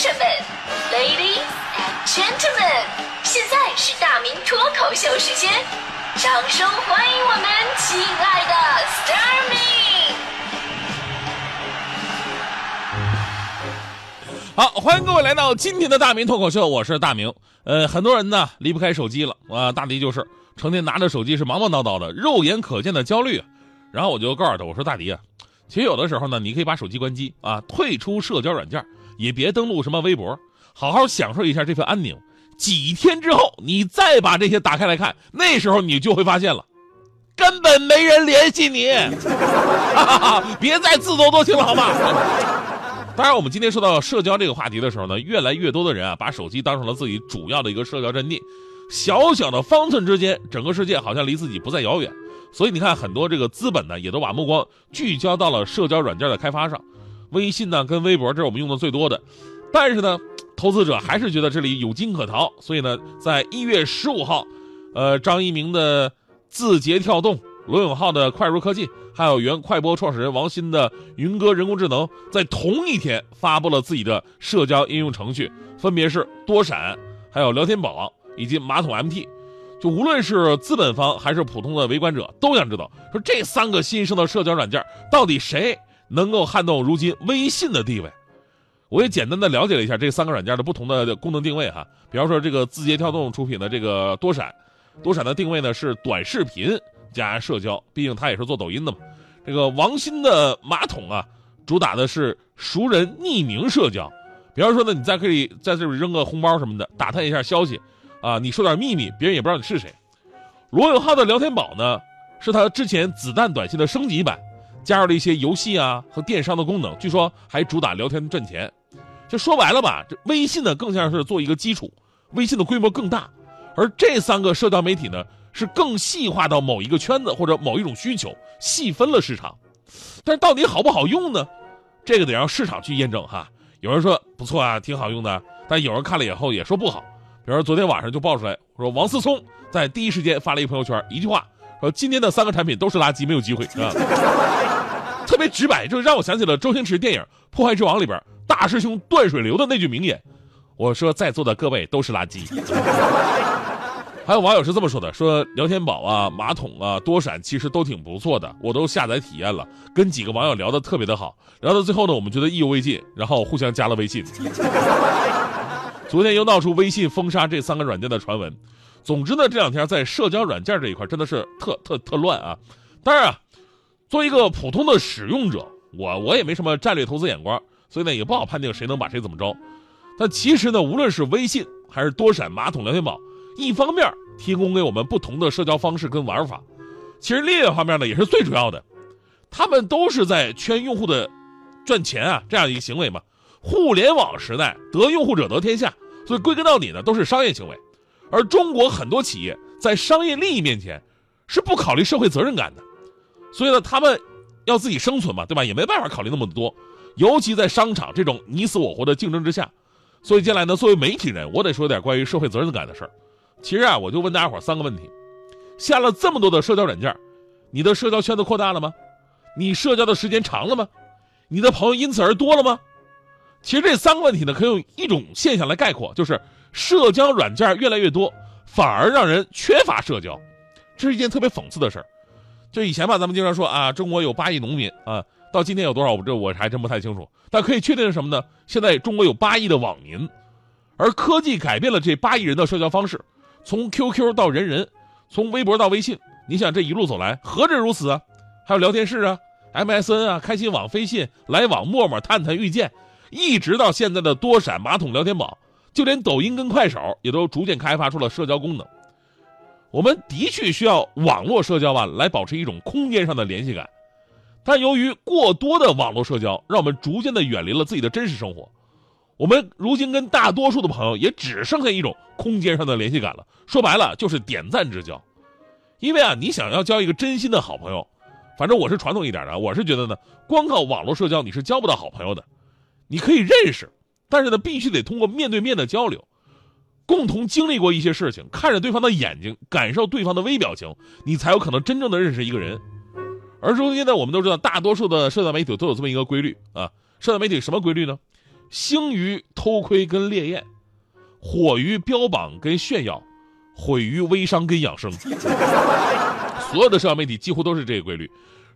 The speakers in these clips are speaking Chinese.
生们，Ladies and Gentlemen，现在是大明脱口秀时间，掌声欢迎我们亲爱的 s t a r m y 好，欢迎各位来到今天的大明脱口秀，我是大明。呃，很多人呢离不开手机了啊，大迪就是成天拿着手机是忙忙叨叨的，肉眼可见的焦虑。然后我就告诉他，我说大迪啊，其实有的时候呢，你可以把手机关机啊，退出社交软件，也别登录什么微博，好好享受一下这份安宁。几天之后，你再把这些打开来看，那时候你就会发现了，根本没人联系你。别再自作多情了，好吗？当然，我们今天说到社交这个话题的时候呢，越来越多的人啊，把手机当成了自己主要的一个社交阵地。小小的方寸之间，整个世界好像离自己不再遥远。所以你看，很多这个资本呢，也都把目光聚焦到了社交软件的开发上。微信呢，跟微博，这是我们用的最多的。但是呢，投资者还是觉得这里有金可淘。所以呢，在一月十五号，呃，张一鸣的字节跳动，罗永浩的快如科技，还有原快播创始人王鑫的云歌人工智能，在同一天发布了自己的社交应用程序，分别是多闪，还有聊天宝。以及马桶 MT，就无论是资本方还是普通的围观者，都想知道说这三个新生的社交软件到底谁能够撼动如今微信的地位。我也简单的了解了一下这三个软件的不同的功能定位哈，比方说这个字节跳动出品的这个多闪，多闪的定位呢是短视频加社交，毕竟它也是做抖音的嘛。这个王鑫的马桶啊，主打的是熟人匿名社交，比方说呢，你再可以在这里扔个红包什么的，打探一下消息。啊，你说点秘密，别人也不知道你是谁。罗永浩的聊天宝呢，是他之前子弹短信的升级版，加入了一些游戏啊和电商的功能，据说还主打聊天赚钱。就说白了吧，这微信呢更像是做一个基础，微信的规模更大，而这三个社交媒体呢是更细化到某一个圈子或者某一种需求，细分了市场。但是到底好不好用呢？这个得让市场去验证哈。有人说不错啊，挺好用的，但有人看了以后也说不好。比如说昨天晚上就爆出来，说王思聪在第一时间发了一朋友圈，一句话说今天的三个产品都是垃圾，没有机会啊，直白，就让我想起了周星驰电影《破坏之王》里边大师兄断水流的那句名言。我说在座的各位都是垃圾。还有网友是这么说的，说聊天宝啊、马桶啊、多闪其实都挺不错的，我都下载体验了，跟几个网友聊得特别的好，聊到最后呢，我们觉得意犹未尽，然后互相加了微信。昨天又闹出微信封杀这三个软件的传闻，总之呢，这两天在社交软件这一块真的是特特特乱啊。当然啊，作为一个普通的使用者，我我也没什么战略投资眼光，所以呢也不好判定谁能把谁怎么着。但其实呢，无论是微信还是多闪、马桶、聊天宝，一方面提供给我们不同的社交方式跟玩法，其实另一方面呢也是最主要的，他们都是在圈用户的赚钱啊这样一个行为嘛。互联网时代，得用户者得天下，所以归根到底呢，都是商业行为。而中国很多企业在商业利益面前，是不考虑社会责任感的。所以呢，他们要自己生存嘛，对吧？也没办法考虑那么多。尤其在商场这种你死我活的竞争之下，所以接下来呢，作为媒体人，我得说点关于社会责任感的事儿。其实啊，我就问大家伙三个问题：下了这么多的社交软件，你的社交圈子扩大了吗？你社交的时间长了吗？你的朋友因此而多了吗？其实这三个问题呢，可以用一种现象来概括，就是社交软件越来越多，反而让人缺乏社交，这是一件特别讽刺的事儿。就以前吧，咱们经常说啊，中国有八亿农民啊，到今天有多少，我这我还真不太清楚。但可以确定是什么呢？现在中国有八亿的网民，而科技改变了这八亿人的社交方式，从 QQ 到人人，从微博到微信，你想这一路走来，何止如此啊？还有聊天室啊，MSN 啊，开心网、飞信、来往、陌陌、探探、遇见。一直到现在的多闪、马桶、聊天宝，就连抖音跟快手也都逐渐开发出了社交功能。我们的确需要网络社交吧，来保持一种空间上的联系感。但由于过多的网络社交，让我们逐渐的远离了自己的真实生活。我们如今跟大多数的朋友也只剩下一种空间上的联系感了。说白了就是点赞之交。因为啊，你想要交一个真心的好朋友，反正我是传统一点的，我是觉得呢，光靠网络社交你是交不到好朋友的。你可以认识，但是呢，必须得通过面对面的交流，共同经历过一些事情，看着对方的眼睛，感受对方的微表情，你才有可能真正的认识一个人。而如今呢，我们都知道，大多数的社交媒体都有这么一个规律啊，社交媒体什么规律呢？星于偷窥跟猎艳，火于标榜跟炫耀，毁于微商跟养生。所有的社交媒体几乎都是这个规律。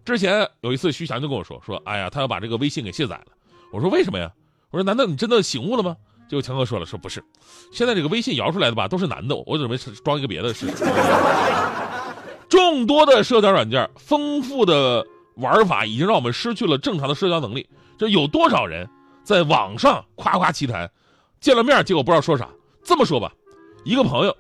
之前有一次，徐翔就跟我说：“说，哎呀，他要把这个微信给卸载了。”我说：“为什么呀？”我说：“难道你真的醒悟了吗？”结果强哥说了：“说不是，现在这个微信摇出来的吧，都是男的，我准备装一个别的试试。”众多的社交软件，丰富的玩法已经让我们失去了正常的社交能力。这有多少人在网上夸夸其谈，见了面结果不知道说啥？这么说吧，一个朋友，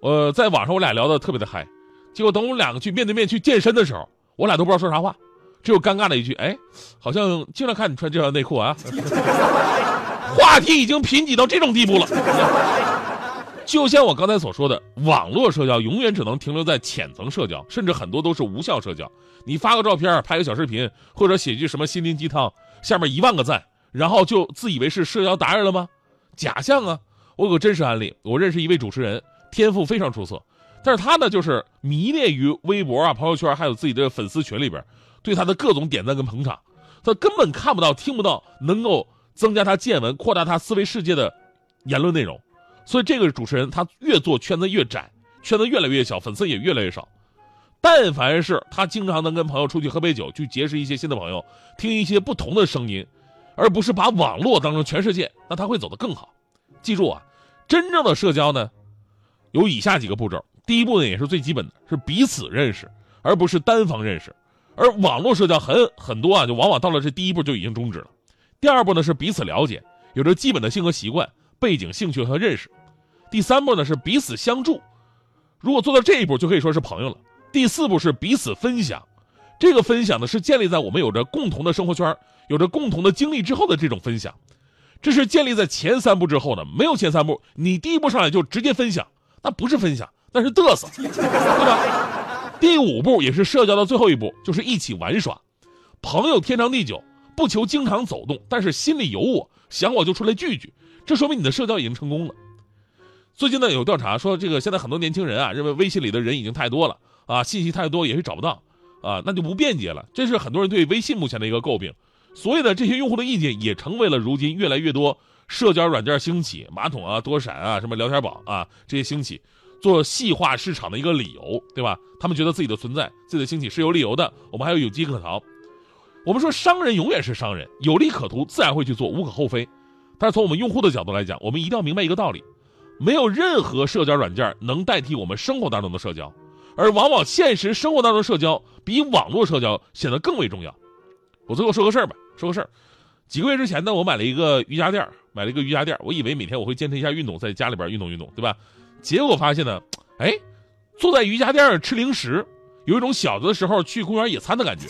呃，在网上我俩聊的特别的嗨，结果等我们两个去面对面去健身的时候，我俩都不知道说啥话，只有尴尬的一句：“哎，好像经常看你穿这条内裤啊。” 话题已经贫瘠到这种地步了。就像我刚才所说的，网络社交永远只能停留在浅层社交，甚至很多都是无效社交。你发个照片，拍个小视频，或者写句什么心灵鸡汤，下面一万个赞，然后就自以为是社交达人了吗？假象啊！我有个真实案例，我认识一位主持人，天赋非常出色，但是他呢，就是迷恋于微博啊、朋友圈，还有自己的粉丝群里边，对他的各种点赞跟捧场，他根本看不到、听不到能够增加他见闻、扩大他思维世界的言论内容。所以这个主持人他越做圈子越窄，圈子越来越小，粉丝也越来越少。但凡是他经常能跟朋友出去喝杯酒，去结识一些新的朋友，听一些不同的声音，而不是把网络当成全世界，那他会走得更好。记住啊，真正的社交呢，有以下几个步骤。第一步呢也是最基本的，是彼此认识，而不是单方认识。而网络社交很很多啊，就往往到了这第一步就已经终止了。第二步呢是彼此了解，有着基本的性格习惯。背景、兴趣和认识，第三步呢是彼此相助，如果做到这一步，就可以说是朋友了。第四步是彼此分享，这个分享呢是建立在我们有着共同的生活圈、有着共同的经历之后的这种分享，这是建立在前三步之后的。没有前三步，你第一步上来就直接分享，那不是分享，那是嘚瑟，对吧？第五步也是社交的最后一步，就是一起玩耍，朋友天长地久，不求经常走动，但是心里有我，想我就出来聚聚。这说明你的社交已经成功了。最近呢，有调查说，这个现在很多年轻人啊，认为微信里的人已经太多了啊，信息太多也是找不到啊，那就不便捷了。这是很多人对微信目前的一个诟病。所以呢，这些用户的意见也成为了如今越来越多社交软件兴起、马桶啊、多闪啊、什么聊天宝啊这些兴起，做细化市场的一个理由，对吧？他们觉得自己的存在、自己的兴起是有理由的，我们还有有机可逃。我们说商人永远是商人，有利可图，自然会去做，无可厚非。但是从我们用户的角度来讲，我们一定要明白一个道理：没有任何社交软件能代替我们生活当中的社交，而往往现实生活当中的社交比网络社交显得更为重要。我最后说个事儿吧，说个事儿。几个月之前呢，我买了一个瑜伽垫儿，买了一个瑜伽垫儿，我以为每天我会坚持一下运动，在家里边运动运动，对吧？结果发现呢，哎，坐在瑜伽垫上吃零食，有一种小的时候去公园野餐的感觉，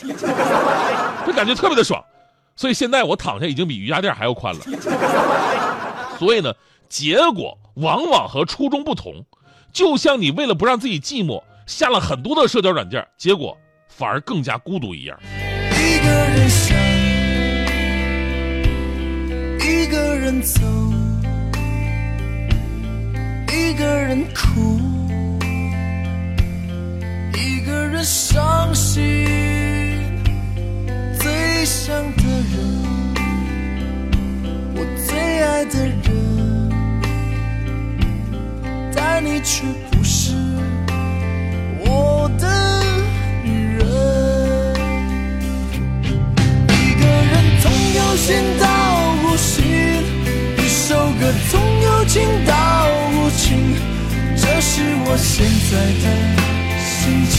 这感觉特别的爽。所以现在我躺下已经比瑜伽垫还要宽了。所以呢，结果往往和初衷不同。就像你为了不让自己寂寞，下了很多的社交软件，结果反而更加孤独一样。一个人想，一个人走，一个人哭，一个人伤心，最想的人，我最爱的人，但你却不是我的女人。一个人从有心到无心，一首歌从有情到无情，这是我现在的心情，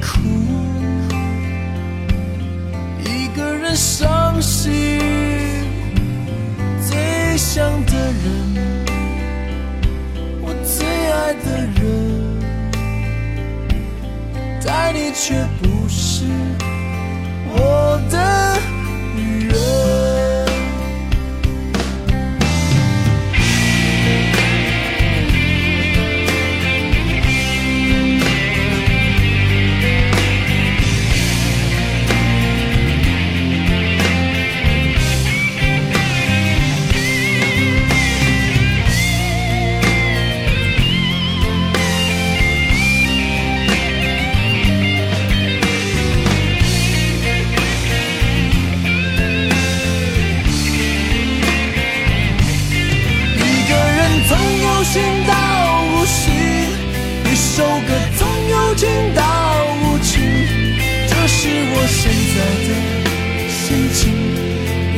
哭，一个人伤心。最想的人，我最爱的人。但你却不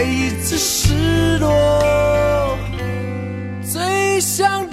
每一次失落。最想